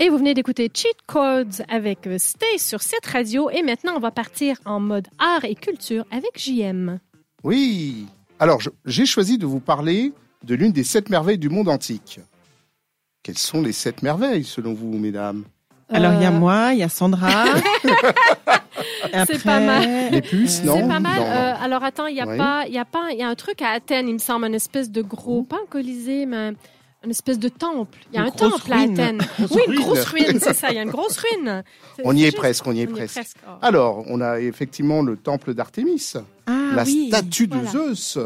Et vous venez d'écouter Cheat Codes avec euh, Stay sur cette radio. Et maintenant, on va partir en mode art et culture avec JM. Oui. Alors, j'ai choisi de vous parler de l'une des sept merveilles du monde antique. Quelles sont les sept merveilles, selon vous, mesdames? Alors, il y a Euh, moi, il y a Sandra. C'est pas mal. Les puces, Euh, non? C'est pas mal. Non. Euh, alors attends, il y a Oui. pas, il y a pas, il y a un truc à Athènes, il me semble, une espèce de gros, pas un colisée, mais une espèce de temple. Il y a Une un temple à. Athènes. Oui, une ruine. grosse ruine, c'est ça. Il y a une grosse ruine. On y est juste- presque, on y est on presque. Oh. Alors, on a effectivement le temple d'Artémis, Ah, la oui. statue de voilà. Zeus,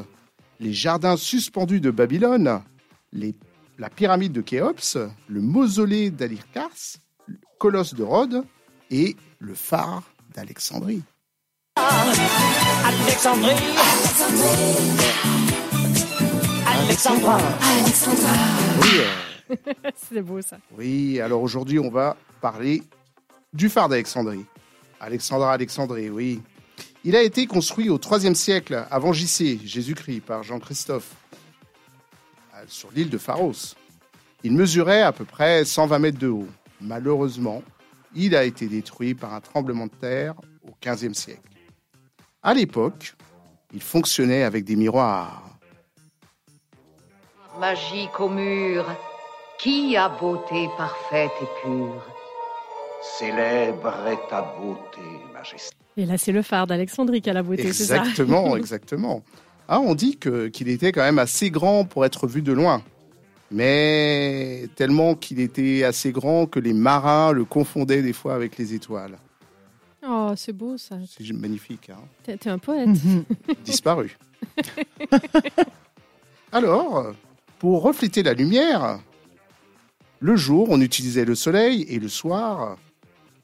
les jardins suspendus de Babylone, les- la pyramide de Khéops, le mausolée d'Alyrcas, le colosse de Rhodes et le phare d'Alexandrie. Alexandrie. Alexandra. Oui, euh, C'est beau ça. oui, alors aujourd'hui, on va parler du phare d'Alexandrie. Alexandra Alexandrie, oui. Il a été construit au IIIe siècle avant JC, Jésus-Christ, par Jean-Christophe, euh, sur l'île de Pharos. Il mesurait à peu près 120 mètres de haut. Malheureusement, il a été détruit par un tremblement de terre au XVe siècle. À l'époque, il fonctionnait avec des miroirs. Magique au mur, qui a beauté parfaite et pure Célèbre est ta beauté, majesté. Et là, c'est le phare d'Alexandrie qui a la beauté, c'est ça? Exactement, exactement. Ah, on dit que qu'il était quand même assez grand pour être vu de loin. Mais tellement qu'il était assez grand que les marins le confondaient des fois avec les étoiles. Oh, c'est beau ça. C'est magnifique, hein T'es t'es un poète. Disparu. Alors, pour refléter la lumière, le jour, on utilisait le soleil et le soir,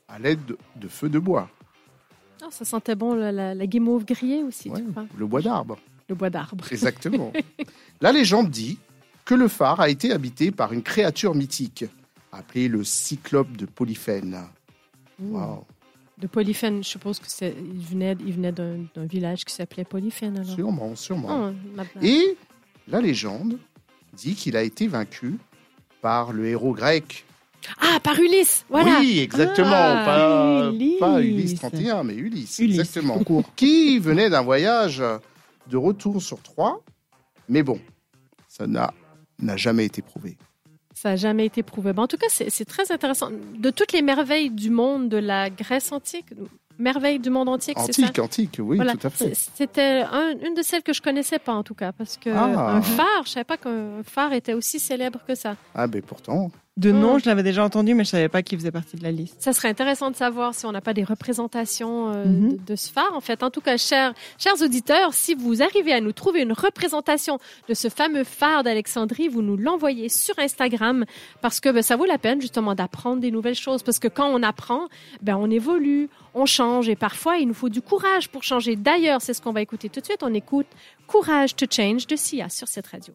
à l'aide de, de feux de bois, Oh, ça sentait bon la, la, la guimauve grillée aussi, Ouais. le bois d'arbre. Le bois d'arbre. Exactement. La légende dit que le phare a été habité par une créature mythique, appelée le cyclope de Polyphène. Wow. De Polyphène, je suppose que c'est, il venait, il venait d'un, d'un village qui s'appelait Polyphène alors. Sûrement, sûrement. Oh, ma- Et la légende dit qu'il a été vaincu par le héros grec. Ah, par Ulysse, voilà. Oui, exactement. Ah, pas, Ulysse. pas Ulysse 31, mais Ulysse, Ulysse, exactement. Qui venait d'un voyage de retour sur Troie. Mais bon, ça n'a n'a jamais été prouvé. Ça n'a jamais été prouvé. Bon, en tout cas, c'est, c'est très intéressant. De toutes les merveilles du monde de la Grèce antique, merveilles du monde antique, c'est ça Antique, antique, oui, Voilà. tout à fait. C'était un- une de celles que je connaissais pas en tout cas, parce que Ah. un phare, je savais pas qu'un phare était aussi célèbre que ça. Ah, ben pourtant. De nom, Mm. je l'avais déjà entendu, mais je savais pas qu'il faisait partie de la liste. Ça serait intéressant de savoir si on n'a pas des représentations euh, Mhm. de, de ce phare. En fait, en tout cas, chers, chers auditeurs, si vous arrivez à nous trouver une représentation de ce fameux phare d'Alexandrie, vous nous l'envoyez sur Instagram parce que ben, ça vaut la peine justement d'apprendre des nouvelles choses. Parce que quand on apprend, ben, on évolue, on change et parfois il nous faut du courage pour changer. D'ailleurs, c'est ce qu'on va écouter tout de suite. On écoute Courage to Change de Sia sur cette radio.